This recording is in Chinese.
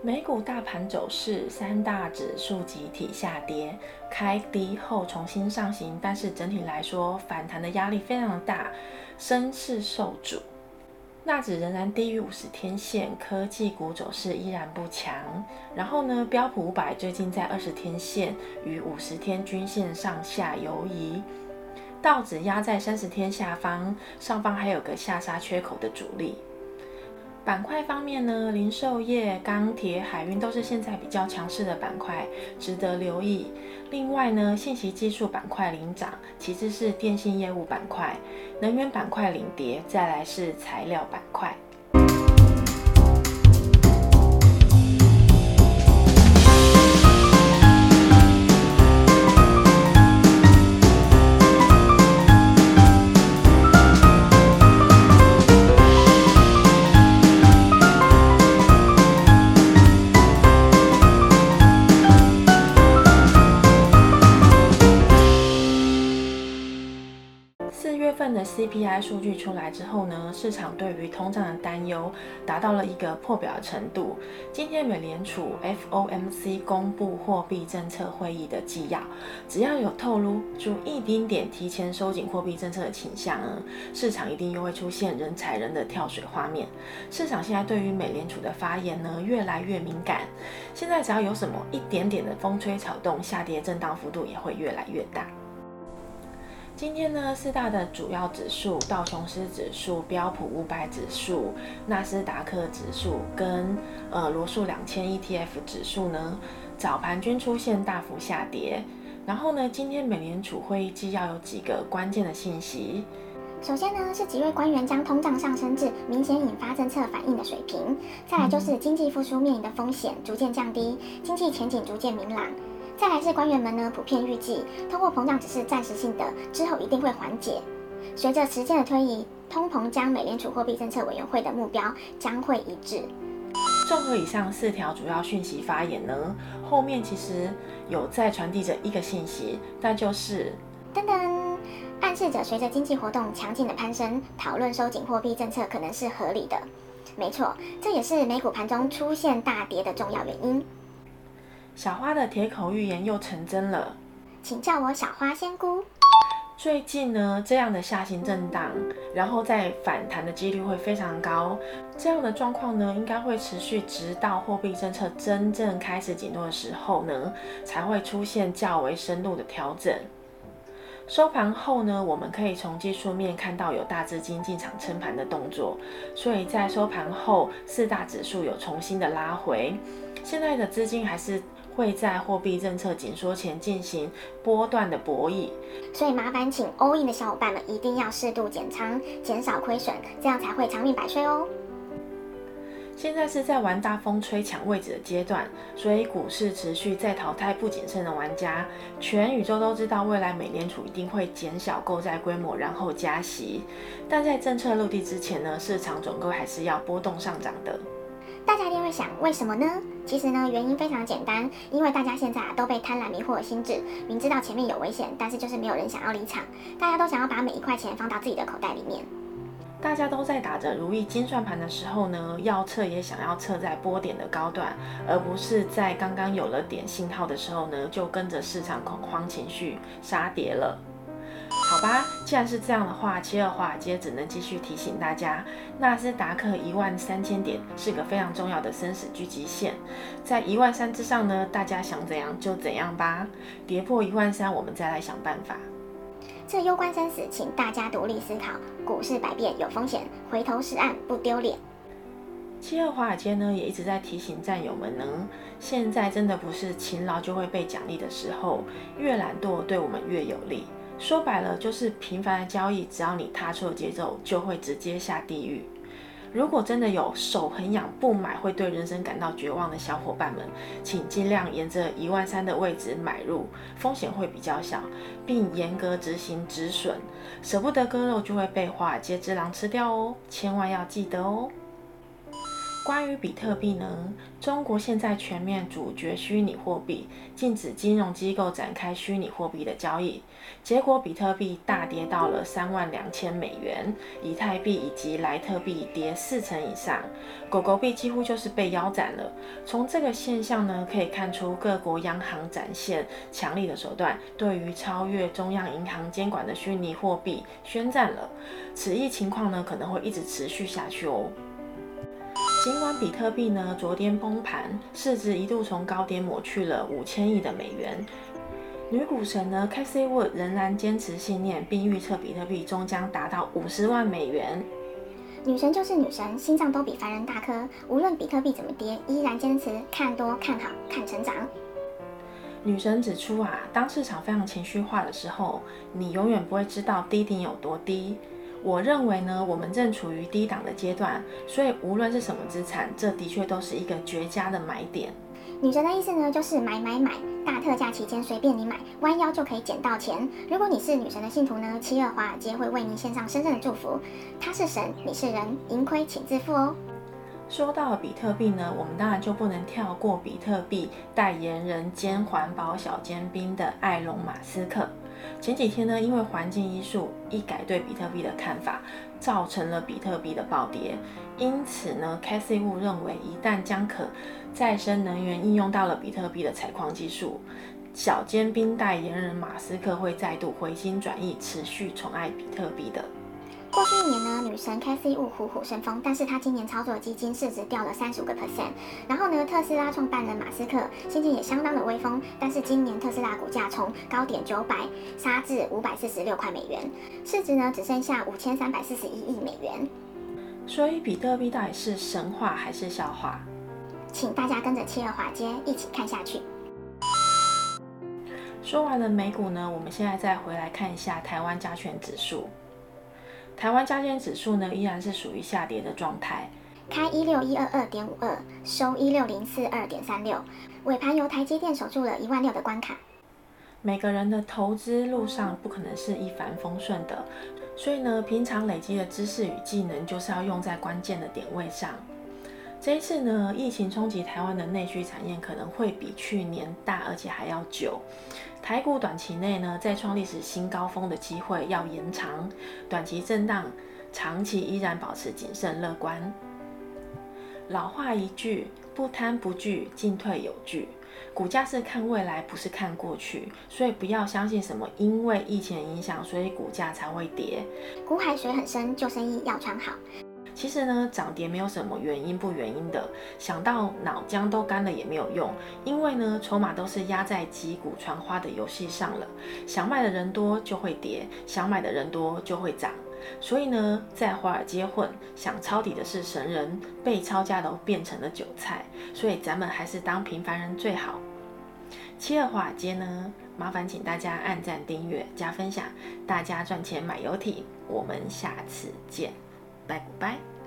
美股大盘走势，三大指数集体下跌，开低后重新上行，但是整体来说反弹的压力非常大，升势受阻。纳指仍然低于五十天线，科技股走势依然不强。然后呢，标普五百最近在二十天线与五十天均线上下游移，道指压在三十天下方，上方还有个下杀缺口的阻力。板块方面呢，零售业、钢铁、海运都是现在比较强势的板块，值得留意。另外呢，信息技术板块领涨，其次是电信业务板块，能源板块领跌，再来是材料板块。份的 CPI 数据出来之后呢，市场对于通胀的担忧达到了一个破表的程度。今天美联储 FOMC 公布货币政策会议的纪要，只要有透露出一丁点提前收紧货币政策的倾向呢，市场一定又会出现人踩人的跳水画面。市场现在对于美联储的发言呢，越来越敏感。现在只要有什么一点点的风吹草动，下跌震荡幅度也会越来越大。今天呢，四大的主要指数，道琼斯指数、标普五百指数、纳斯达克指数跟呃罗素两千 ETF 指数呢，早盘均出现大幅下跌。然后呢，今天美联储会议纪要有几个关键的信息。首先呢，是几位官员将通胀上升至明显引发政策反应的水平。再来就是经济复苏面临的风险逐渐降低，经济前景逐渐明朗。再来是官员们呢，普遍预计通货膨胀只是暂时性的，之后一定会缓解。随着时间的推移，通膨将美联储货币政策委员会的目标将会一致。综合以上四条主要讯息发言呢，后面其实有在传递着一个信息，那就是噔噔，暗示着随着经济活动强劲的攀升，讨论收紧货币政策可能是合理的。没错，这也是美股盘中出现大跌的重要原因。小花的铁口预言又成真了，请叫我小花仙姑。最近呢，这样的下行震荡，然后再反弹的几率会非常高。这样的状况呢，应该会持续直到货币政策真正开始紧缩的时候呢，才会出现较为深度的调整。收盘后呢，我们可以从技术面看到有大资金进场撑盘的动作，所以在收盘后四大指数有重新的拉回。现在的资金还是。会在货币政策紧缩前进行波段的博弈，所以麻烦请 all in 的小伙伴们一定要适度减仓，减少亏损，这样才会长命百岁哦。现在是在玩大风吹抢位置的阶段，所以股市持续在淘汰不谨慎的玩家。全宇宙都知道未来美联储一定会减小购债规模，然后加息，但在政策落地之前呢，市场总归还是要波动上涨的。大家一定会想，为什么呢？其实呢，原因非常简单，因为大家现在啊都被贪婪迷惑了心智，明知道前面有危险，但是就是没有人想要离场，大家都想要把每一块钱放到自己的口袋里面。大家都在打着如意金算盘的时候呢，要测也想要测在波点的高段，而不是在刚刚有了点信号的时候呢，就跟着市场恐慌情绪杀跌了。好吧，既然是这样的话，七二华尔街只能继续提醒大家，纳斯达克一万三千点是个非常重要的生死狙击线，在一万三之上呢，大家想怎样就怎样吧，跌破一万三，我们再来想办法。这攸关生死，请大家独立思考。股市百变有风险，回头是岸不丢脸。七二华尔街呢，也一直在提醒战友们呢，现在真的不是勤劳就会被奖励的时候，越懒惰对我们越有利。说白了就是频繁的交易，只要你踏错节奏，就会直接下地狱。如果真的有手很痒不买会对人生感到绝望的小伙伴们，请尽量沿着一万三的位置买入，风险会比较小，并严格执行止损。舍不得割肉就会被华尔街之狼吃掉哦，千万要记得哦。关于比特币呢，中国现在全面阻绝虚拟货币，禁止金融机构展开虚拟货币的交易，结果比特币大跌到了三万两千美元，以太币以及莱特币跌四成以上，狗狗币几乎就是被腰斩了。从这个现象呢，可以看出各国央行展现强力的手段，对于超越中央银行监管的虚拟货币宣战了。此一情况呢，可能会一直持续下去哦。尽管比特币呢昨天崩盘，市值一度从高点抹去了五千亿的美元，女股神呢 Cathie Wood 仍然坚持信念，并预测比特币终将达到五十万美元。女神就是女神，心脏都比凡人大颗。无论比特币怎么跌，依然坚持看多、看好、看成长。女神指出啊，当市场非常情绪化的时候，你永远不会知道低点有多低。我认为呢，我们正处于低档的阶段，所以无论是什么资产，这的确都是一个绝佳的买点。女神的意思呢，就是买买买，大特价期间随便你买，弯腰就可以捡到钱。如果你是女神的信徒呢，七二华尔街会为您献上深深的祝福。她是神，你是人，盈亏请自负哦。说到比特币呢，我们当然就不能跳过比特币代言人兼环保小尖兵的埃隆·马斯克。前几天呢，因为环境因素一改对比特币的看法，造成了比特币的暴跌。因此呢，Cassie Wu 认为，一旦将可再生能源应用到了比特币的采矿技术，小尖兵代言人马斯克会再度回心转意，持续宠爱比特币的。过去一年呢，女神 Cathie Wood 虎虎生风，但是她今年操作的基金市值掉了三十五个 percent。然后呢，特斯拉创办人马斯克心情也相当的威风，但是今年特斯拉股价从高点九百杀至五百四十六块美元，市值呢只剩下五千三百四十一亿美元。所以比特币到底是神话还是笑话？请大家跟着七二华街一起看下去。说完了美股呢，我们现在再回来看一下台湾加权指数。台湾加权指数呢，依然是属于下跌的状态，开一六一二二点五二，收一六零四二点三六，尾盘由台积电守住了一万六的关卡。每个人的投资路上不可能是一帆风顺的，所以呢，平常累积的知识与技能就是要用在关键的点位上。这一次呢，疫情冲击台湾的内需产业可能会比去年大，而且还要久。台股短期内呢，再创历史新高峰的机会要延长，短期震荡，长期依然保持谨慎乐观。老话一句，不贪不惧，进退有据。股价是看未来，不是看过去，所以不要相信什么因为疫情影响，所以股价才会跌。股海水很深，救生衣要穿好。其实呢，涨跌没有什么原因不原因的，想到脑浆都干了也没有用，因为呢，筹码都是压在击鼓传花的游戏上了，想卖的人多就会跌，想买的人多就会涨，所以呢，在华尔街混，想抄底的是神人，被抄家都变成了韭菜，所以咱们还是当平凡人最好。七二华尔街呢，麻烦请大家按赞、订阅、加分享，大家赚钱买游艇，我们下次见。拜拜。